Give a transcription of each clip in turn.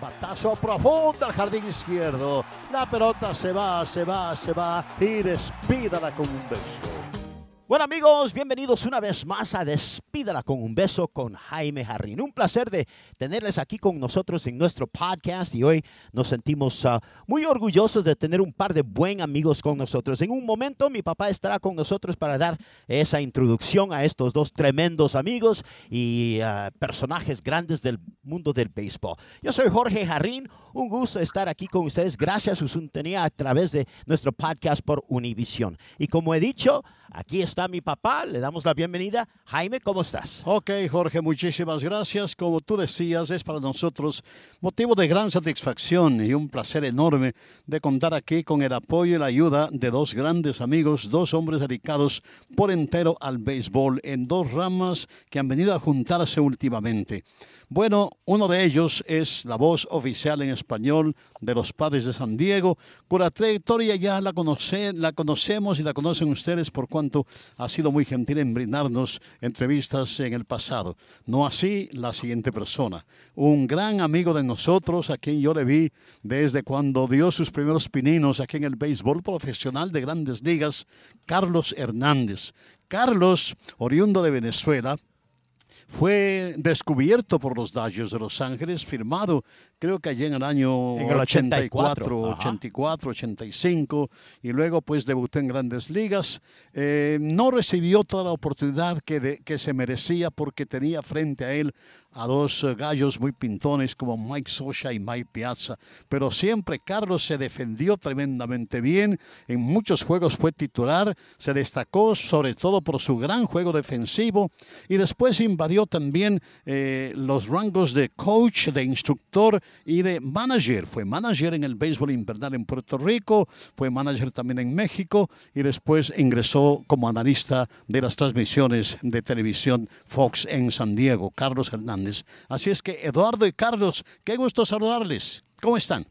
Batazo profundo al jardín izquierdo. La pelota se va, se va, se va y despídala con un beso. Bueno amigos, bienvenidos una vez más a Despídala con un beso con Jaime Jarrín. Un placer de tenerles aquí con nosotros en nuestro podcast y hoy nos sentimos uh, muy orgullosos de tener un par de buen amigos con nosotros. En un momento mi papá estará con nosotros para dar esa introducción a estos dos tremendos amigos y uh, personajes grandes del mundo del béisbol. Yo soy Jorge Jarrín, un gusto estar aquí con ustedes. Gracias a su sintonía a través de nuestro podcast por Univision. Y como he dicho, Aquí está mi papá, le damos la bienvenida. Jaime, ¿cómo estás? Ok, Jorge, muchísimas gracias. Como tú decías, es para nosotros motivo de gran satisfacción y un placer enorme de contar aquí con el apoyo y la ayuda de dos grandes amigos, dos hombres dedicados por entero al béisbol en dos ramas que han venido a juntarse últimamente. Bueno, uno de ellos es la voz oficial en español de los Padres de San Diego, cuya trayectoria ya la, la conocemos y la conocen ustedes por cuanto ha sido muy gentil en brindarnos entrevistas en el pasado. No así la siguiente persona, un gran amigo de nosotros, a quien yo le vi desde cuando dio sus primeros pininos aquí en el béisbol profesional de grandes ligas, Carlos Hernández. Carlos, oriundo de Venezuela, fue descubierto por los Dodgers de Los Ángeles, firmado creo que allí en el año en el 84, 84, 85, y luego pues debutó en grandes ligas. Eh, no recibió toda la oportunidad que, que se merecía porque tenía frente a él a dos eh, gallos muy pintones como Mike Socha y Mike Piazza, pero siempre Carlos se defendió tremendamente bien, en muchos juegos fue titular, se destacó sobre todo por su gran juego defensivo. Y después invadió también eh, los rangos de coach, de instructor y de manager. Fue manager en el béisbol invernal en Puerto Rico, fue manager también en México y después ingresó como analista de las transmisiones de televisión Fox en San Diego, Carlos Hernández. Así es que Eduardo y Carlos, qué gusto saludarles. ¿Cómo están?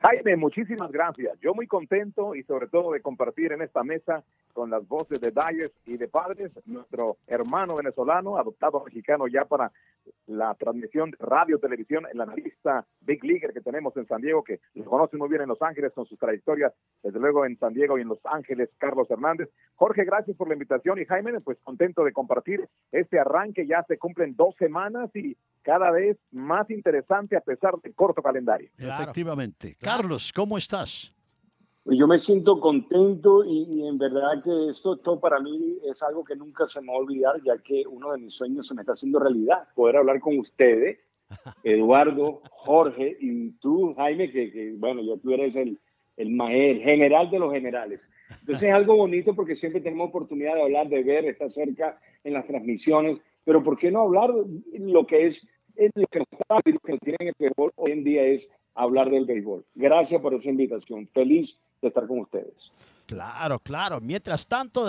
Jaime, muchísimas gracias. Yo muy contento y sobre todo de compartir en esta mesa con las voces de Dyers y de Padres, nuestro hermano venezolano, adoptado mexicano ya para la transmisión de radio, televisión, el analista Big Leaguer que tenemos en San Diego, que lo conoce muy bien en Los Ángeles con sus trayectorias, desde luego en San Diego y en Los Ángeles, Carlos Hernández. Jorge, gracias por la invitación y Jaime, pues contento de compartir este arranque. Ya se cumplen dos semanas y cada vez más interesante a pesar del corto calendario. Efectivamente. Carlos, ¿cómo estás? Yo me siento contento y, en verdad que esto, esto, para mí es algo que nunca se me va a olvidar, ya que uno de mis sueños se me está haciendo realidad. Poder hablar con ustedes, Eduardo, Jorge y tú, Jaime, que, bueno, yo tú eres el, el, general de los generales. Entonces es algo bonito porque siempre tenemos oportunidad de hablar, de ver, estar cerca en las transmisiones, pero ¿por qué no hablar lo que es, lo que nos, lo que tiene el hoy en día es hablar del béisbol. Gracias por esa invitación. Feliz estar con ustedes. Claro, claro. Mientras tanto,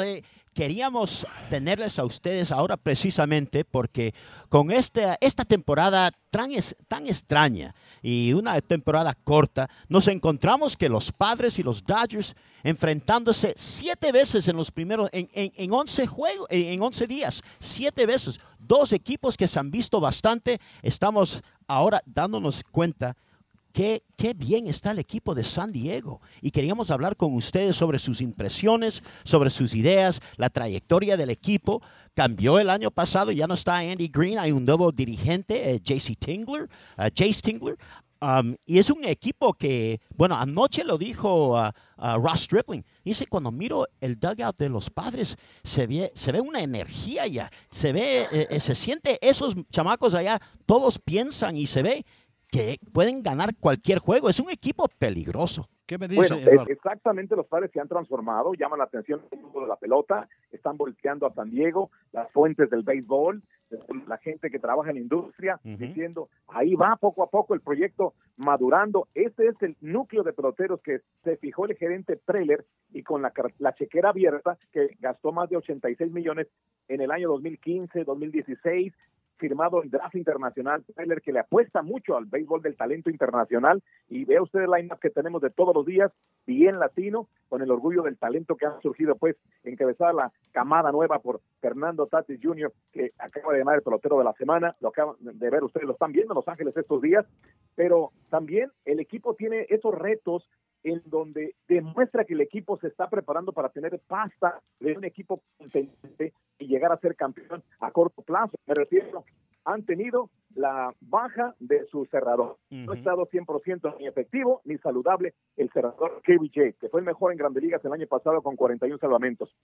queríamos tenerles a ustedes ahora precisamente porque con este, esta temporada tan, tan extraña y una temporada corta, nos encontramos que los padres y los Dodgers enfrentándose siete veces en los primeros, en, en, en 11 juegos, en 11 días, siete veces, dos equipos que se han visto bastante, estamos ahora dándonos cuenta Qué, bien está el equipo de San Diego. Y queríamos hablar con ustedes sobre sus impresiones, sobre sus ideas, la trayectoria del equipo. cambió el año pasado, ya no está Andy Green, hay un nuevo dirigente, eh, JC Tingler, uh, Jace Tingler, um, y es un equipo que, bueno, anoche lo dijo uh, uh, Ross Stripling, dice, cuando miro el dugout de los padres, se ve, se ve una energía ya, se ve, eh, eh, se siente, esos chamacos allá, todos piensan y se ve que pueden ganar cualquier juego, es un equipo peligroso. ¿Qué me dice, Bueno, Eduardo? exactamente los padres se han transformado, llaman la atención el mundo de la pelota, están volteando a San Diego, las fuentes del béisbol, la gente que trabaja en la industria, Ujú. diciendo, ahí va poco a poco el proyecto madurando. Este es el núcleo de peloteros que se fijó el gerente Preller y con la, car- la chequera abierta, que gastó más de 86 millones en el año 2015, 2016, firmado el draft internacional, Preller que le apuesta mucho al béisbol del talento internacional y vea usted el line que tenemos de todos los días, bien latino, con el orgullo del talento que ha surgido, pues, encabezada la camada nueva por Fernando Tatis Jr., que acaba de ganar el pelotero de la semana, lo acaban de ver ustedes, lo están viendo en Los Ángeles estos días, pero también el equipo tiene esos retos en donde demuestra que el equipo se está preparando para tener pasta de un equipo contundente y llegar a ser campeón a corto plazo. Me refiero, han tenido la baja de su cerrador. No Ujú. ha estado 100% ni efectivo ni saludable el cerrador KBJ, que fue el mejor en Grandes Ligas el año pasado con 41 salvamentos.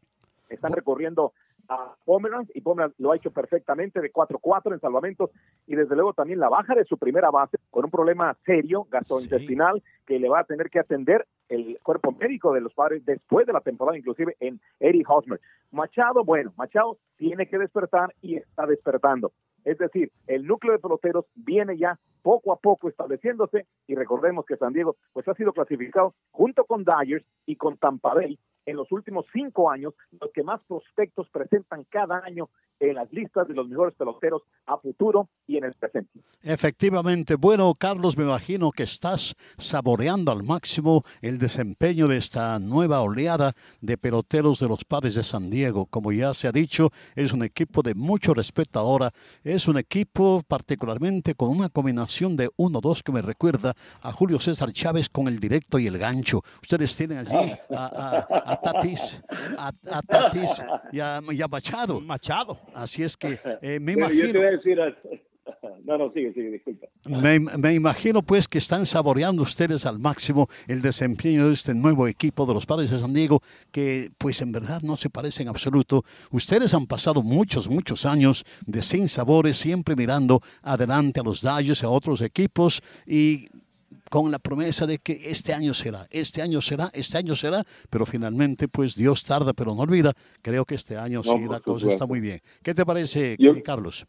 Están recorriendo a Pomeranz y Pomeranz lo ha hecho perfectamente de 4-4 en salvamentos y desde luego también la baja de su primera base con un problema serio gastrointestinal que le va a tener que atender el cuerpo médico de los padres después de la temporada, inclusive en Eddie Hosmer. Machado, bueno, Machado tiene que despertar y está despertando. Es decir, el núcleo de peloteros viene ya poco a poco estableciéndose y recordemos que San Diego pues ha sido clasificado junto con Dyers y con Tampa Bay en los últimos cinco años los que más prospectos presentan cada año en las listas de los mejores peloteros a futuro y en el presente. Efectivamente. Bueno, Carlos, me imagino que estás saboreando al máximo el desempeño de esta nueva oleada de peloteros de los padres de San Diego. Como ya se ha dicho, es un equipo de mucho respeto ahora. Es un equipo particularmente con una combinación de 1-2 que me recuerda a Julio César Chávez con el directo y el gancho. Ustedes tienen allí a, a- a Tatis, a, a Tatis y a, y a Machado. Machado. Así es que eh, me Bueno, yo te imagino... voy a decir... a- No, no, sigue, sigue, disculpa. Me, me imagino pues que están saboreando ustedes al máximo el desempeño de este nuevo equipo de los padres de San Diego, que pues en verdad no se parece en absoluto. Ustedes han pasado muchos, muchos años de sin sabores, siempre mirando adelante a los Dodgers, a otros equipos y con la promesa de que este año será, este año será, este año será, pero finalmente pues Dios tarda pero no olvida. Creo que este año No, sí la cosa está muy bien. ¿Qué te parece, Yo- Carlos?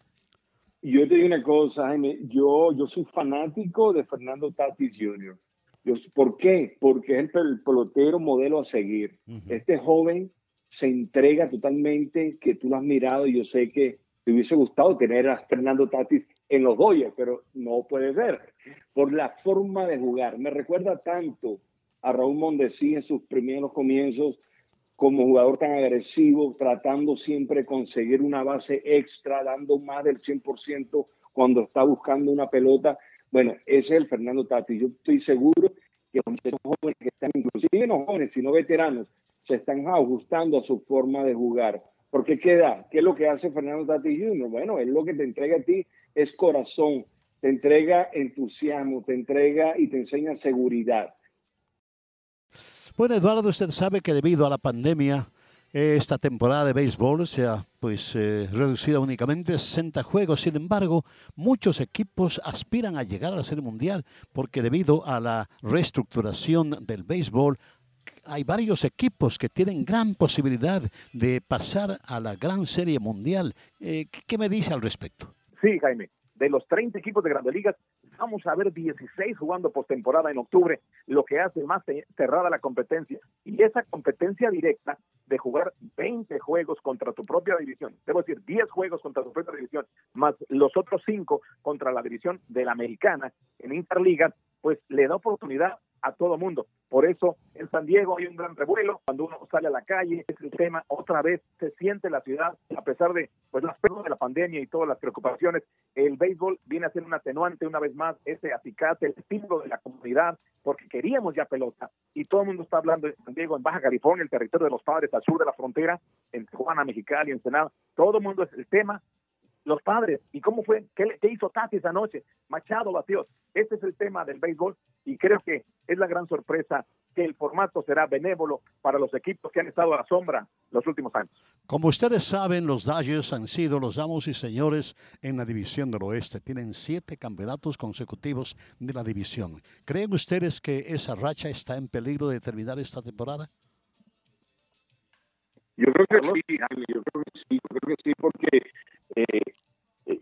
Yo te digo una cosa, Jaime, yo, yo soy fanático de Fernando Tatis Jr. Yo, ¿Por qué? Porque es el pelotero modelo a seguir. Este joven se entrega totalmente, que tú lo has mirado y yo sé que te hubiese gustado tener a Fernando Tatis en los Dodgers, pero no puede ser, por la forma de jugar. Me recuerda tanto a Raúl Mondesi en sus primeros comienzos como jugador tan agresivo, tratando siempre de conseguir una base extra, dando más del 100% cuando está buscando una pelota. Bueno, ese es el Fernando Tatis. Yo estoy seguro que los jóvenes que están, inclusive no jóvenes, sino veteranos, se están ajustando a su forma de jugar. Porque ¿qué da? ¿Qué es lo que hace Fernando Tatis Jr.? Bueno, él lo que te entrega a ti es corazón, te entrega entusiasmo, te entrega y te enseña seguridad. Bueno, Eduardo, usted sabe que debido a la pandemia, esta temporada de béisbol se ha pues, eh, reducido únicamente a 60 juegos. Sin embargo, muchos equipos aspiran a llegar a la Serie Mundial porque debido a la reestructuración del béisbol, hay varios equipos que tienen gran posibilidad de pasar a la gran Serie Mundial. Eh, ¿qué- ¿Qué me dice al respecto? Sí, Jaime, de los 30 equipos de Grandes Ligas, vamos a ver 16 jugando postemporada en octubre, lo que hace más ce- cerrada la competencia. Y esa competencia directa de jugar 20 juegos contra tu propia división, debo decir 10 juegos contra tu propia división, más los otros 5 contra la división de la americana en Interliga, pues le da oportunidad a todo mundo. Por eso en San Diego hay un gran revuelo. Cuando uno sale a la calle, es el tema. Otra vez se siente la ciudad, a pesar de pues las de la pandemia y todas las preocupaciones. El béisbol viene a ser un atenuante una vez más, ese acicate, el estímulo de la comunidad, porque queríamos ya pelota. Y todo el mundo está hablando de San Diego, en Baja California, el territorio de los padres al sur de la frontera, en Tijuana, Mexicali, en Senado. Todo el mundo es el tema los padres. ¿Y cómo fue? ¿Qué, hizo Tati esa noche? Machado batió. Este es el tema del béisbol y creo que es la gran sorpresa que el formato será benévolo para los equipos que han estado a la sombra los últimos años. Como ustedes saben, los Dodgers han sido los amos y señores en la división del oeste. Tienen siete campeonatos consecutivos de la división. ¿Creen ustedes que esa racha está en peligro de terminar esta temporada? Yo creo que sí, yo creo que sí, yo creo que sí, porque eh,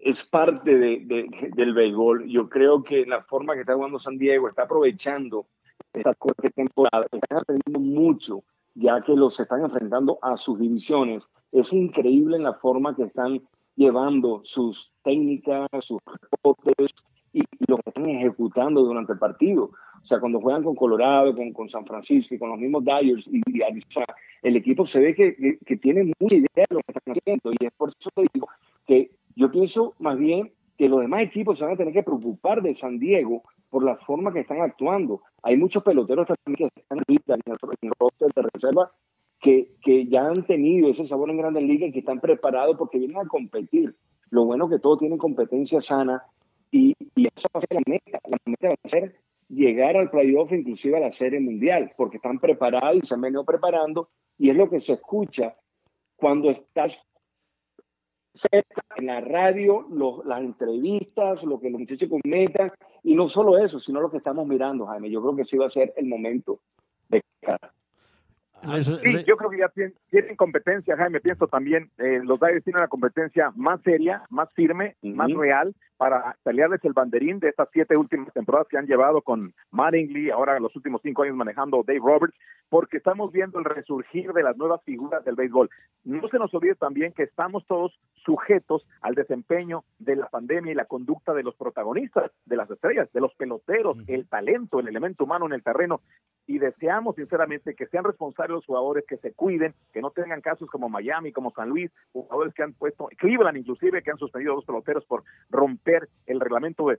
es parte de, del béisbol. Yo creo que la forma que está jugando San Diego está aprovechando esta temporada, están aprendiendo mucho, ya que los están enfrentando a sus divisiones. Es increíble la forma que están llevando sus técnicas, sus reportes y, lo que están ejecutando durante el partido. O sea, cuando juegan con Colorado, con, con San Francisco y con los mismos Dyers y, Arizona, el equipo se ve que, que, tiene mucha idea de lo que están haciendo. Y es por eso que digo que yo pienso más bien que los demás equipos se van a tener que preocupar de San Diego por la forma que están actuando. Hay muchos peloteros también que están en el roster de reserva que, que ya han tenido ese sabor en Grandes Ligas y que están preparados porque vienen a competir. Lo bueno que todos tienen competencia sana y, y eso va a ser la meta. La meta va a ser llegar al playoff, inclusive a la Serie Mundial, porque están preparados y se han venido preparando, y es lo que se escucha cuando estás cerca en la radio, las entrevistas, lo que los muchachos comentan, y no solo eso, sino lo que estamos mirando, Jaime. Yo creo que sí va a ser el momento de cara. Sí, yo creo que ya tienen, competencia, Jaime. Pienso también, eh, los Dyers tienen una competencia más seria, más firme, más real para pelearles el banderín de estas siete últimas temporadas que han llevado con Mattingly, ahora los últimos cinco años manejando Dave Roberts, porque estamos viendo el resurgir de las nuevas figuras del béisbol. No se nos olvide también que estamos todos sujetos al desempeño de la pandemia y la conducta de los protagonistas, de las estrellas, de los peloteros, el talento, el elemento humano en el terreno. Y deseamos sinceramente que sean responsables los jugadores, que se cuiden, que no tengan casos como Miami, como San Luis, jugadores que han puesto, Cleveland inclusive, que han suspendido a dos peloteros por romper el reglamento de,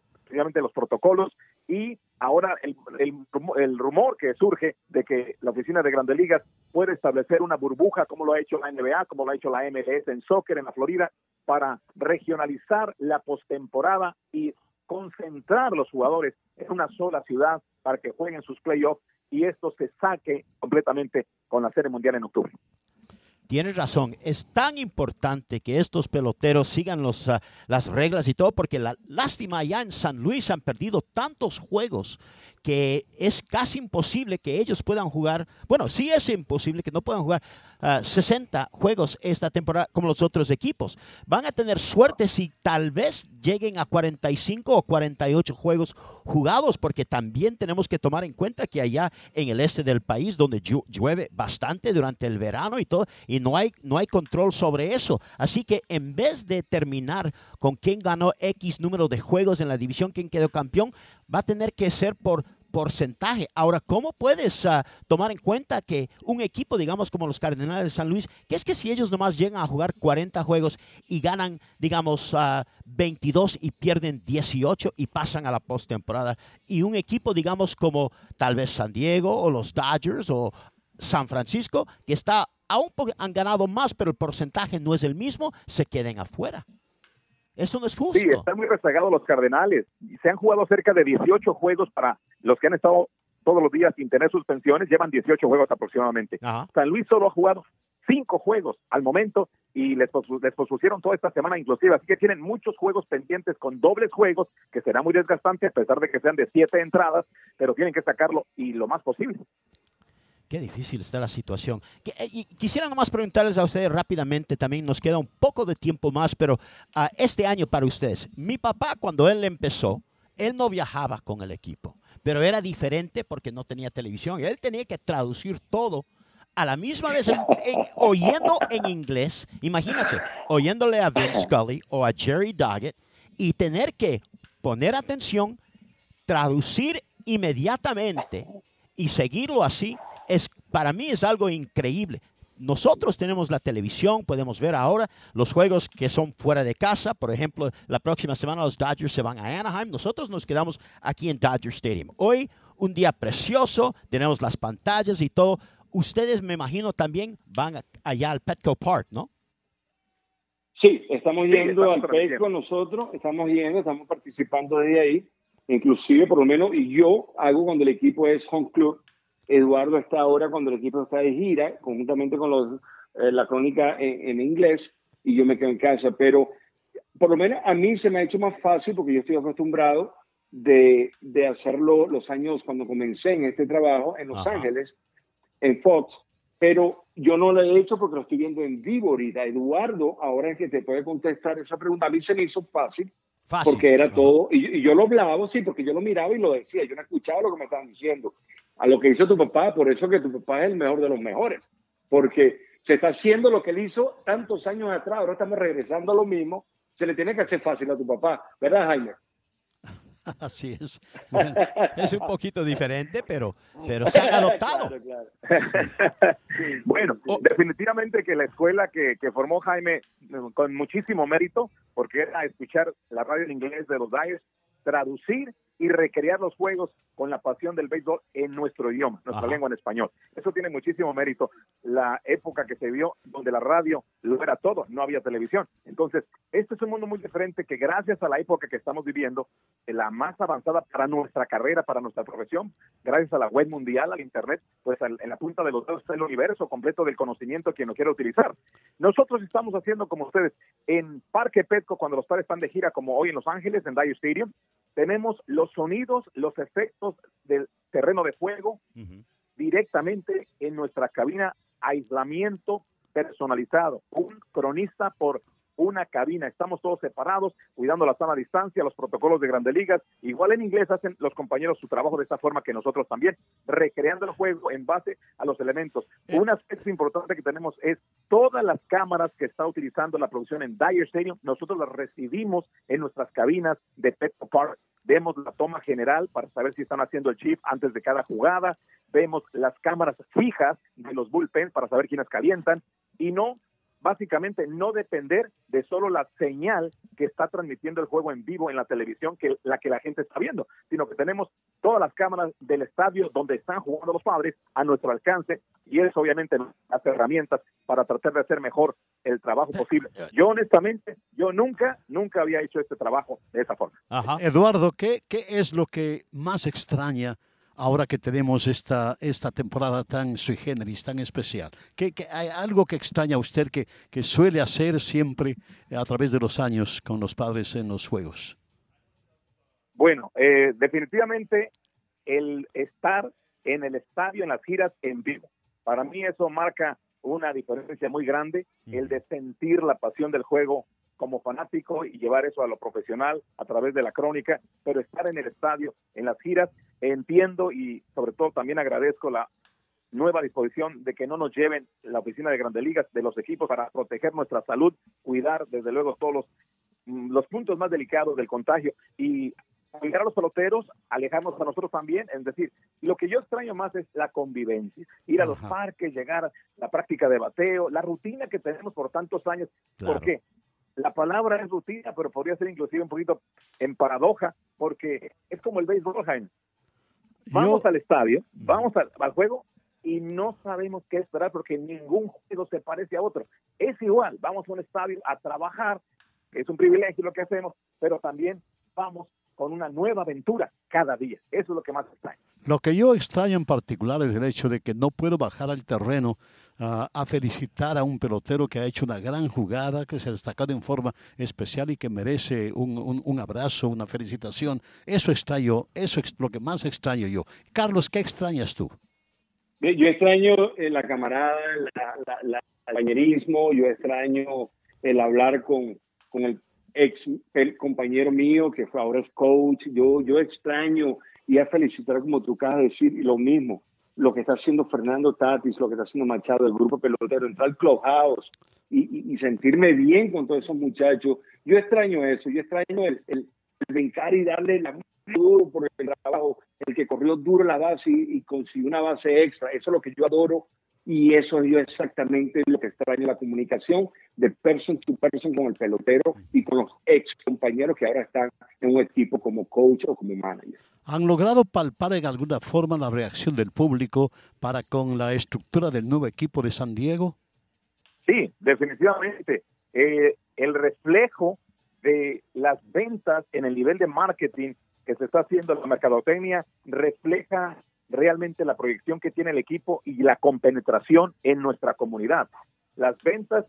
los protocolos. Y ahora el, el, rumor que surge de que la oficina de Grandes Ligas puede establecer una burbuja como lo ha hecho la NBA, como lo ha hecho la MLS en soccer en la Florida, para regionalizar la postemporada y concentrar los jugadores en una sola ciudad para que jueguen sus playoffs y esto se saque completamente con la Serie Mundial en octubre. Tienes razón, es tan importante que estos peloteros sigan los, ah, las reglas y todo, porque la lástima allá en San Luis han perdido tantos juegos que es casi imposible que ellos puedan jugar, bueno, sí es imposible que no puedan jugar 60 ah, juegos esta temporada como los otros equipos. Van a tener suerte si tal vez lleguen a 45 o 48 juegos jugados, porque también tenemos que tomar en cuenta que allá en el este del país, donde llueve bastante durante el verano y todo, y no hay, no hay control sobre eso. Así que en vez de terminar con quién ganó X número de juegos en la división, quién quedó campeón, va a tener que ser por porcentaje. Ahora, ¿cómo puedes ah, tomar en cuenta que un equipo, digamos, como los Cardenales de San Luis, que es que si ellos nomás llegan a jugar 40 juegos y ganan, digamos, 22 ah, y pierden 18 y pasan a la postemporada, y un equipo, digamos, como tal vez San Diego o los Dodgers o San Francisco, que está aún han ganado más, pero el porcentaje no es el mismo, se queden afuera. Eso no es justo. Sí, están muy rezagados los Cardenales. Se han jugado cerca de 18 juegos para los que han estado todos los días sin tener suspensiones, llevan 18 juegos aproximadamente. San Luis solo ha jugado cinco juegos al momento y les, les pospusieron toda esta semana inclusive, así que tienen muchos juegos pendientes con dobles juegos, que será muy desgastante a pesar de que sean de siete entradas, pero tienen que sacarlo y lo más posible. Qué difícil está la situación. Eh, quisiera nomás preguntarles a ustedes rápidamente, también nos queda un poco de tiempo más, pero uh, este año para ustedes, mi papá cuando él empezó, él no viajaba con el equipo, pero era diferente porque no tenía televisión. Él tenía que traducir todo a la misma vez, oyendo en inglés, imagínate, oyéndole a Vince Scully o a Jerry Doggett y tener que poner atención, traducir inmediatamente y seguirlo así, es, para mí es algo increíble. Nosotros tenemos la televisión, podemos ver ahora los juegos que son fuera de casa. Por ejemplo, la próxima semana los Dodgers se van a Anaheim. Nosotros nos quedamos aquí en Dodger Stadium. Hoy, un día precioso, tenemos las pantallas y todo. Ustedes, me imagino, también van allá al Petco Park, ¿no? Sí, estamos yendo al Petco nosotros, estamos yendo, estamos participando desde ahí. Inclusive, por lo menos, y yo hago cuando el equipo es home club Eduardo está ahora cuando el equipo está de gira, conjuntamente con los, eh, la crónica en, inglés, y yo me quedo en casa. Pero por lo menos a mí se me ha hecho más fácil porque yo estoy acostumbrado de, de hacerlo los años cuando comencé en este trabajo en Los Ángeles, en Fox. Pero yo no lo he hecho porque lo estoy viendo en vivo ahorita. Eduardo, ahora es que te puede contestar esa pregunta, a mí se me hizo fácil. Porque era todo, y, y, yo lo hablaba, sí, porque yo lo miraba y lo decía, yo no escuchaba lo que me estaban diciendo a lo que hizo tu papá, por eso que tu papá es el mejor de los mejores, porque se está haciendo lo que él hizo tantos años atrás, ahora estamos regresando a lo mismo, se le tiene que hacer fácil a tu papá, ¿verdad Jaime? Así es. es un poquito diferente, pero, pero se han adoptado. bueno, definitivamente que la escuela que, que, formó Jaime con muchísimo mérito, porque era escuchar la radio en inglés de los Dyers, traducir y recrear los juegos con la pasión del béisbol en nuestro idioma, nuestra lengua en español. Eso tiene muchísimo mérito. La época que se vio donde la radio lo era todo, no había televisión. Entonces, este es un mundo muy diferente que gracias a la época que estamos viviendo, la más avanzada para nuestra carrera, para nuestra profesión, gracias a la web mundial, al internet, pues en la punta de los dedos está el universo completo del conocimiento que no quiere utilizar. Nosotros estamos haciendo como ustedes en Parque Petco cuando los padres están de gira como hoy en Los Ángeles, en Dyer Stadium, tenemos los sonidos, los efectos del terreno de juego directamente en nuestra cabina, aislamiento personalizado, un cronista por una cabina. Estamos todos separados, cuidando la sana distancia, los protocolos de grandes ligas. Igual en inglés hacen los compañeros su trabajo de esta forma que nosotros también, recreando el juego en base a los elementos. Eh. Un aspecto importante que tenemos es todas las cámaras que está utilizando la producción en Dyer Stadium, nosotros las recibimos en nuestras cabinas de Petco Park. Vemos la toma general para saber si están haciendo el chip antes de cada jugada. Vemos las cámaras fijas de los bullpens para saber quiénes calientan y no básicamente no depender de solo la señal que está transmitiendo el juego en vivo en la televisión, que la que la gente está viendo, sino que tenemos todas las cámaras del estadio donde están jugando los padres a nuestro alcance y eso obviamente las herramientas para tratar de hacer mejor el trabajo posible. Yo honestamente, yo nunca, nunca había hecho este trabajo de esa forma. Eduardo, ¿qué, ¿qué es lo que más extraña? Ahora que tenemos esta, esta temporada tan sui generis, tan especial? ¿Qué, hay algo que extraña a usted que, que suele hacer siempre a través de los años con los padres en los juegos? Bueno, eh, definitivamente el estar en el estadio, en las giras en vivo. Para mí eso marca una diferencia muy grande, el de sentir la pasión del juego como fanático y llevar eso a lo profesional a través de la crónica, pero estar en el estadio, en las giras, entiendo y sobre todo también agradezco la nueva disposición de que no nos lleven la oficina de Grandes Ligas de los equipos para proteger nuestra salud, cuidar desde luego todos los, mm, los puntos más delicados del contagio y cuidar a los peloteros, alejarnos a nosotros también, es decir, lo que yo extraño más es la convivencia, ir a los parques, llegar a la práctica de bateo, la rutina que tenemos por tantos años. ¿Por qué? La palabra es rutina, pero podría ser inclusive un poquito en paradoja, porque es como el béisbol, Jaime. Vamos al estadio, vamos al, juego y no sabemos qué esperar porque ningún juego se parece a otro. Es igual, vamos a un estadio a trabajar, es un privilegio lo que hacemos, pero también vamos con una nueva aventura cada día. Eso es lo que más extraño. Lo que yo extraño en particular es el hecho de que no puedo bajar al terreno a felicitar a un pelotero que ha hecho una gran jugada, que se ha destacado en forma especial y que merece un, un, abrazo, una felicitación. Eso extraño, eso es lo que más extraño yo. Carlos, ¿qué extrañas tú? Yo extraño eh, la camarada, el compañerismo, yo extraño el hablar con, con el ex el compañero mío que fue ahora es coach. Yo, yo extraño y a felicitar como tú acabas de decir, y lo mismo lo que está haciendo Fernando Tatis, lo que está haciendo Machado, el grupo pelotero, entrar al clubhouse y, y, sentirme bien con todos esos muchachos. Yo extraño eso, yo extraño el, el, brincar y darle la duro por el trabajo, el que corrió duro la base y, consiguió una base extra. Eso es lo que yo adoro y eso es yo exactamente lo que extraño la comunicación de person to person con el pelotero y con los ex compañeros que ahora están en un equipo como coach o como manager. ¿Han logrado palpar en alguna forma la reacción del público para con la estructura del nuevo equipo de San Diego? Sí, definitivamente. Eh, el reflejo de las ventas en el nivel de marketing que se está haciendo en la mercadotecnia refleja realmente la proyección que tiene el equipo y la compenetración en nuestra comunidad. Las ventas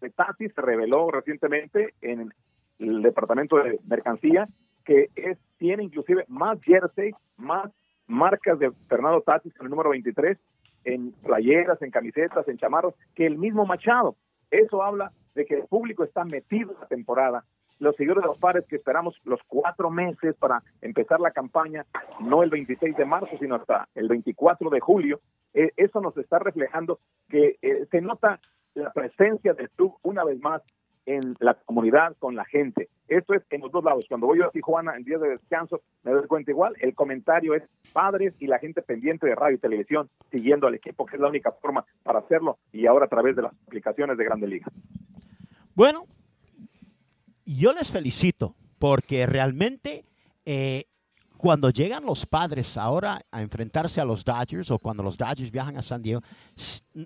de Tati se reveló recientemente en el departamento de mercancía que es, tiene inclusive más jersey, más marcas de Fernando Tatis con el número 23 en playeras, en camisetas, en chamarros, que el mismo Machado. Eso habla de que el público está metido en la temporada. Los seguidores de los pares que esperamos los cuatro meses para empezar la campaña, no el 26 de marzo, sino hasta el 24 de julio, eh, eso nos está reflejando que eh, se nota la presencia del club una vez más en la comunidad, con la gente. Esto es en los dos lados. Cuando voy a Tijuana en días de descanso, me doy cuenta igual. El comentario es padres y la gente pendiente de radio y televisión siguiendo al equipo, que es la única forma para hacerlo, y ahora a través de las aplicaciones de Grande Liga. Bueno, yo les felicito porque realmente eh, cuando llegan los padres ahora a enfrentarse a los Dodgers o cuando los Dodgers viajan a San Diego,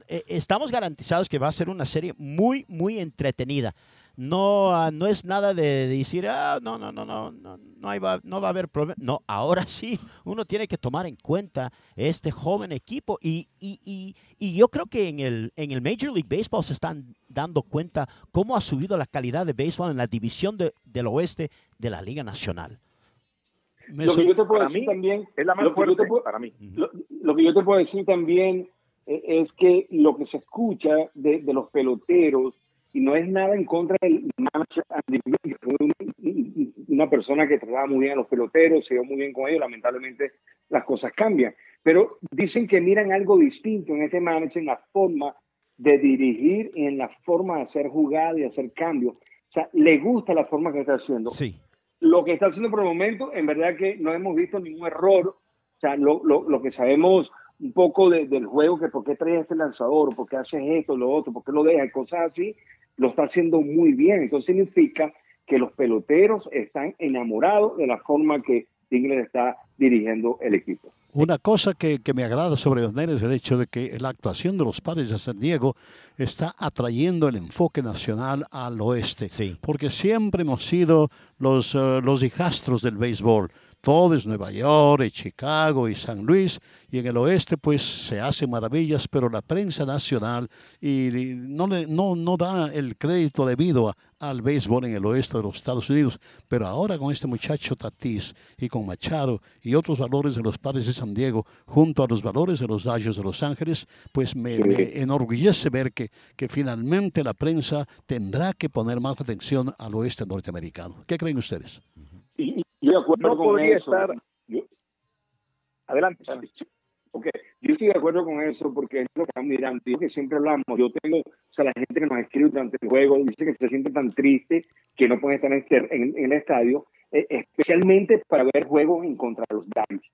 eh, estamos garantizados que va a ser una serie muy, muy entretenida. No, ah, no es nada de, decir, ah, no, no, no, no, no, no, va, no va a haber problema. No, ahora sí, uno tiene que tomar en cuenta este joven equipo y, y, y, y, yo creo que en el, en el Major League Baseball se están dando cuenta cómo ha subido la calidad de béisbol en la división del oeste de la Liga Nacional lo que yo te puedo decir también es la más fuerte para mí. Lo, que yo te puedo decir también eh, es que lo que se escucha de, los peloteros y no es nada en contra del manager una persona que trataba muy bien a los peloteros, se dio muy bien con ellos, lamentablemente las cosas cambian. Pero dicen que miran algo distinto en este manager, en la forma de dirigir y en la forma de hacer jugada y hacer cambios. O sea, le gusta la forma que está haciendo. Sí. Lo que está haciendo por el momento, en verdad que no hemos visto ningún error. O sea, lo, lo, lo que sabemos un poco del juego, que por qué traes este lanzador, por qué haces esto, lo otro, por qué lo dejas, cosas así, lo está haciendo muy bien. Entonces significa que los peloteros están enamorados de la forma que Tigres está dirigiendo el equipo. Una cosa que, que, me agrada sobre los Neres es el hecho de que la actuación de los padres de San Diego está atrayendo el enfoque nacional al oeste. Sí. Porque siempre hemos sido los, uh, los hijastros del béisbol todo es Nueva York, y Chicago y San Luis, y en el oeste pues se hacen maravillas, pero la prensa nacional y no, le, no, no da el crédito debido al béisbol en el oeste de los Estados Unidos, pero ahora con este muchacho Tatís y con Machado y otros valores de los padres de San Diego, junto a los valores de los Dodgers de Los Ángeles, pues me, enorgullece ver que, que finalmente la prensa tendrá que poner más atención al oeste norteamericano. ¿Qué creen ustedes? Yo acuerdo no con eso. Estar... Adelante. Okay. Yo estoy de acuerdo con eso porque es lo que están mirando. Yo que siempre hablamos. Yo tengo, o sea, la gente que nos escribe durante el juego dice que se siente tan triste que no pueden estar en, este, en, el estadio, eh, especialmente para ver juegos en contra de los Dodgers.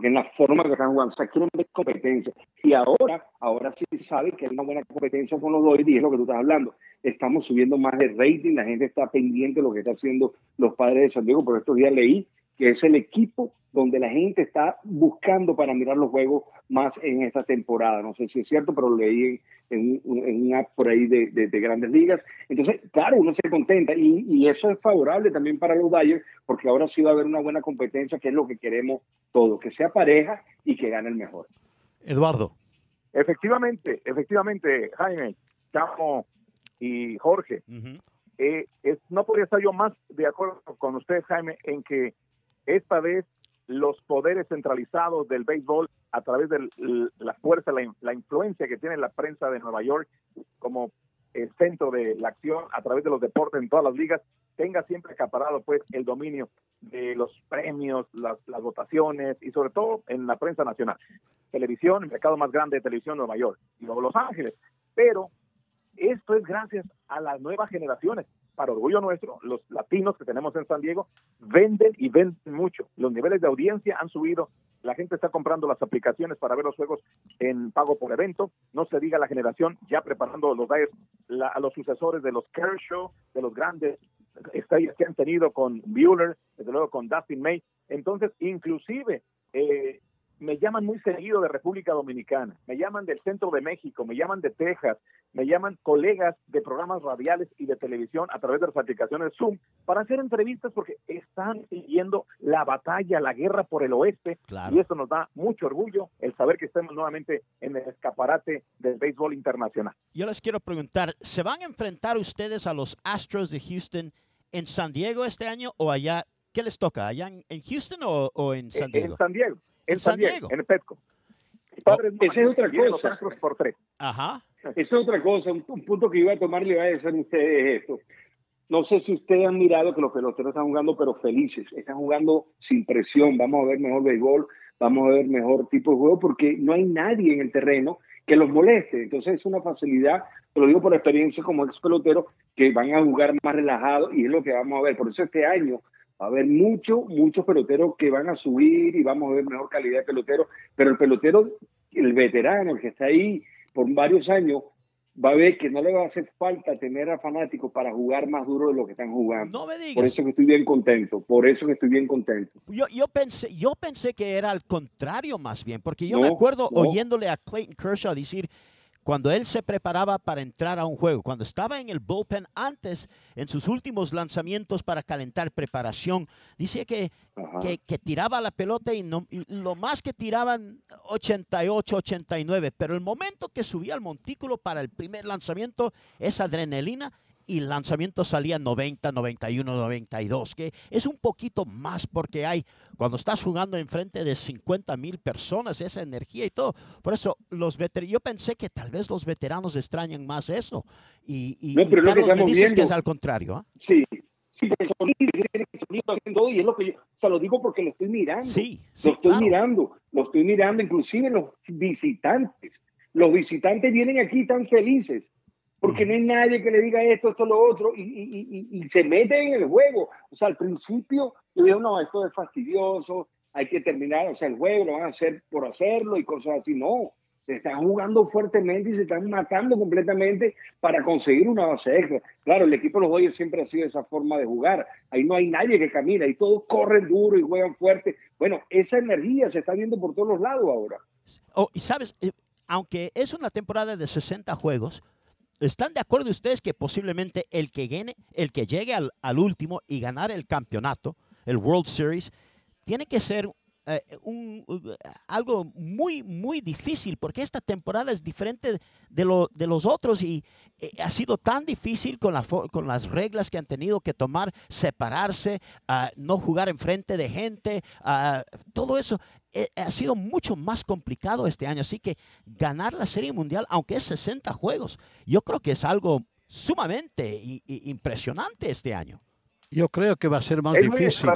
Porque en la forma que están jugando, o sea, quieren competencia. Y ahora, ahora sí saben que hay una buena competencia con los Dodgers y es lo que tú estás hablando. Estamos subiendo más de rating, la gente está pendiente de lo que están haciendo los padres de San Diego. Por estos días leí que es el equipo donde la gente está buscando para mirar los juegos más en esta temporada. No sé si es cierto, pero lo leí en, en, un app por ahí de, de, grandes ligas. Entonces, claro, uno se contenta y, y, eso es favorable también para los Dodgers porque ahora sí va a haber una buena competencia, que es lo que queremos todos, que sea pareja y que gane el mejor. Eduardo. Efectivamente, efectivamente, Jaime, Chamo y Jorge. eh, es, no podría estar yo más de acuerdo con usted, Jaime, en que esta vez los poderes centralizados del béisbol a través de la fuerza, la, influencia que tiene la prensa de Nueva York como el centro de la acción a través de los deportes en todas las ligas, tenga siempre acaparado pues el dominio de los premios, las, votaciones y sobre todo en la prensa nacional. Televisión, el mercado más grande de televisión Nueva York y luego Los Ángeles. Pero esto es gracias a las nuevas generaciones para orgullo nuestro, los latinos que tenemos en San Diego venden y venden mucho. Los niveles de audiencia han subido la gente está comprando las aplicaciones para ver los juegos en pago por evento. No se diga la generación ya preparando los Dyers a los sucesores de los Kershaw, de los grandes estrellas que han tenido con Bueller, desde luego con Dustin May. Entonces, inclusive, eh, me llaman muy seguido de República Dominicana, me llaman del centro de México, me llaman de Texas, me llaman colegas de programas radiales y de televisión a través de las aplicaciones Zoom para hacer entrevistas porque están siguiendo la batalla, la guerra por el oeste y esto nos da mucho orgullo el saber que estemos nuevamente en el escaparate del béisbol internacional. Yo les quiero preguntar, ¿se van a enfrentar ustedes a los Astros de Houston en San Diego este año o allá? ¿Qué les toca? ¿Allá en, Houston o en San Diego? En San Diego en San Diego, en el Petco. Oh, esa es otra cosa. Por tres. Ajá. Esa es otra cosa. Un, punto que iba a tomar le iba a decir a ustedes esto. No sé si ustedes han mirado que los peloteros están jugando, pero felices. Están jugando sin presión. Vamos a ver mejor béisbol, vamos a ver mejor tipo de juego, porque no hay nadie en el terreno que los moleste. Entonces es una facilidad, te lo digo por experiencia como ex pelotero, que van a jugar más relajados y es lo que vamos a ver. Por eso este año Va a haber muchos, muchos peloteros que van a subir y vamos a ver mejor calidad de pelotero, pero el pelotero, el veterano, el que está ahí por varios años, va a ver que no le va a hacer falta tener a fanáticos para jugar más duro de lo que están jugando. No me digas. Por eso que estoy bien contento, por eso que estoy bien contento. Yo, yo, pensé, yo pensé que era al contrario más bien, porque yo me acuerdo oyéndole a Clayton Kershaw decir cuando él se preparaba para entrar a un juego, cuando estaba en el bullpen antes, en sus últimos lanzamientos para calentar preparación, dice que, que, tiraba la pelota y, no, lo más que tiraban 88, 89, pero el momento que subía al montículo para el primer lanzamiento, esa adrenalina y el lanzamiento salía 90, 91, 92, que es un poquito más porque hay, cuando estás jugando enfrente de 50 mil personas, esa energía y todo. Por eso, los yo pensé que tal vez los veteranos extrañan más eso. Y, y, no, pero lo que me dices que es al contrario. ¿ah? Sí, Sí, el sonido, y es lo que yo, o sea, lo digo porque lo estoy mirando. Sí, lo estoy mirando, lo estoy mirando, inclusive los visitantes. Los visitantes vienen aquí tan felices porque no hay nadie que le diga esto, esto, lo otro, y, y, y, se mete en el juego. O sea, al principio yo digo, no, esto es fastidioso, hay que terminar, o sea, el juego lo van a hacer por hacerlo y cosas así. No, se están jugando fuertemente y se están matando completamente para conseguir una base extra. Claro, el equipo de los Dodgers siempre ha sido esa forma de jugar. Ahí no hay nadie que camina, y todos corren duro y juegan fuerte. Bueno, esa energía se está viendo por todos los lados ahora. Oh, y sabes, eh, aunque es una temporada de 60 juegos, ¿Están de acuerdo ustedes que posiblemente el que gane, el que llegue al, último y ganar el campeonato, el World Series, tiene que ser eh, un, algo muy, muy difícil, porque esta temporada es diferente de, lo, de los otros y eh, ha sido tan difícil con, la, con las reglas que han tenido que tomar, separarse, uh, no jugar enfrente de gente, uh, todo eso. Eh, ha sido mucho más complicado este año. Así que ganar la Serie Mundial, aunque es 60 juegos, yo creo que es algo sumamente impresionante este año. Yo creo que va a ser más difícil.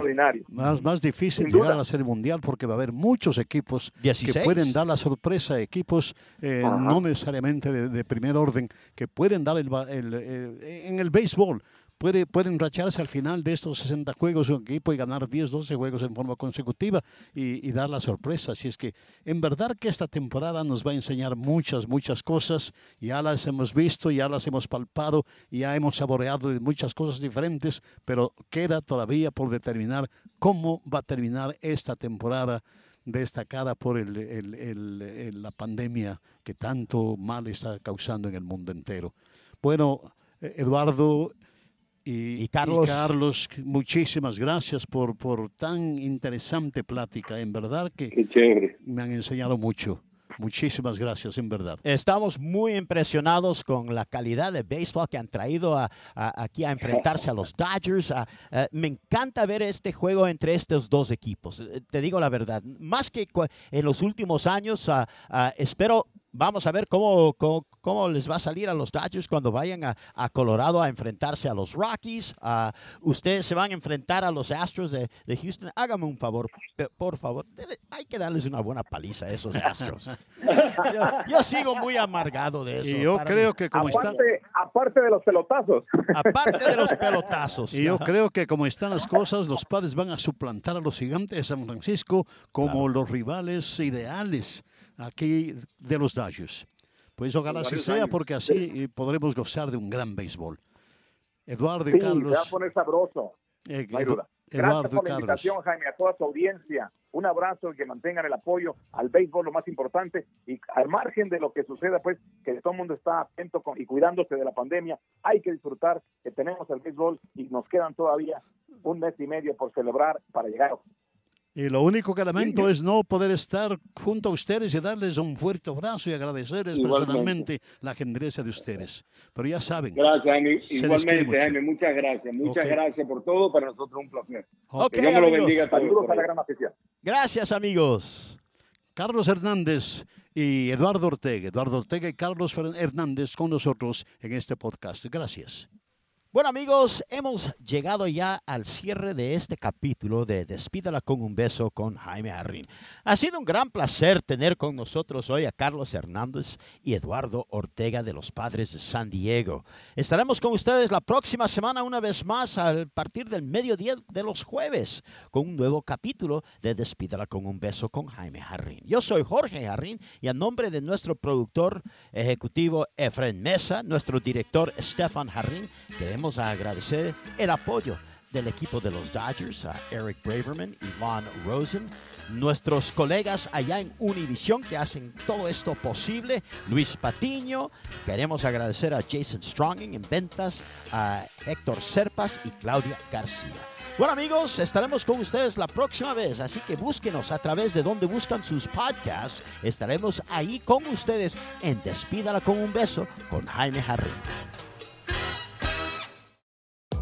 Más, más difícil llegar a la Serie Mundial porque va a haber muchos equipos que pueden dar la sorpresa, equipos eh, no necesariamente de, primer orden, que pueden dar el, en el béisbol puede, puede enracharse al final de estos 60 juegos un equipo y ganar 10, 12 juegos en forma consecutiva y, dar la sorpresa. Así es que en verdad que esta temporada nos va a enseñar muchas, muchas cosas. Ya las hemos visto, ya las hemos palpado, ya hemos saboreado de muchas cosas diferentes, pero queda todavía por determinar cómo va a terminar esta temporada destacada por el, la pandemia que tanto mal está causando en el mundo entero. Bueno, Eduardo, y, Carlos. muchísimas gracias por, por tan interesante plática. En verdad que me han enseñado mucho. Muchísimas gracias, en verdad. Estamos muy impresionados con la calidad de béisbol que han traído aquí a enfrentarse a los Dodgers. me encanta ver este juego entre estos dos equipos. Eh, te digo la verdad, más que en los últimos años, espero vamos a ver cómo, cómo, les va a salir a los Dodgers cuando vayan a, Colorado a enfrentarse a los Rockies. ustedes se van a enfrentar a los Astros de, Houston. Hágame un favor, por favor. hay que darles una buena paliza a esos Astros. yo, sigo muy amargado de eso. Y yo creo que como aparte, Aparte de los pelotazos. Aparte de los pelotazos. Y yo creo que como están las cosas, los padres van a suplantar a los gigantes de San Francisco como los rivales ideales aquí de los Dodgers. Pues ojalá así sea, porque así podremos gozar de un gran béisbol. Eduardo y Sí, Carlos. se va a poner sabroso. eh, No hay duda. Eduardo Gracias por la Carlos. invitación, Jaime, a toda su audiencia. Un abrazo y que mantengan el apoyo al béisbol, lo más importante. Y al margen de lo que suceda, pues, que todo el mundo está atento con- y cuidándose de la pandemia, hay que disfrutar que tenemos el béisbol y nos quedan todavía un mes y medio por celebrar para llegar. Y lo único que lamento es no poder estar junto a ustedes y darles un fuerte abrazo y agradecerles Igualmente. personalmente la gentileza de ustedes. Pero ya saben. Gracias, Igualmente. Jaime, muchas gracias. Muchas Ok. gracias por todo. Para nosotros un placer. Ok, Que Dios me lo amigos. bendiga. Saludos a la gran afición. Gracias, amigos. Carlos Hernández y Eduardo Ortega. Eduardo Ortega y Carlos Hernández con nosotros en este podcast. Gracias. Bueno amigos, hemos llegado ya al cierre de este capítulo de Despídala con un beso con Jaime Jarrín. Ha sido un gran placer tener con nosotros hoy a Carlos Hernández y Eduardo Ortega de los Padres de San Diego. Estaremos con ustedes la próxima semana una vez más a partir del mediodía de los jueves con un nuevo capítulo de Despídala con un beso con Jaime Jarrín. Yo soy Jorge Jarrín y a nombre de nuestro productor ejecutivo Efren Mesa, nuestro director Stefan Jarrín, queremos agradecer el apoyo del equipo de los Dodgers, a Eric Braverman y Von Rosen, nuestros colegas allá en Univision que hacen todo esto posible, Luis Patiño, queremos agradecer a Jason Stronging en ventas, a Héctor Serpas y Claudia García. Bueno amigos, estaremos con ustedes la próxima vez, así que búsquenos a través de donde buscan sus podcasts. Estaremos ahí con ustedes en Despídala con un beso con Jaime Jarrín.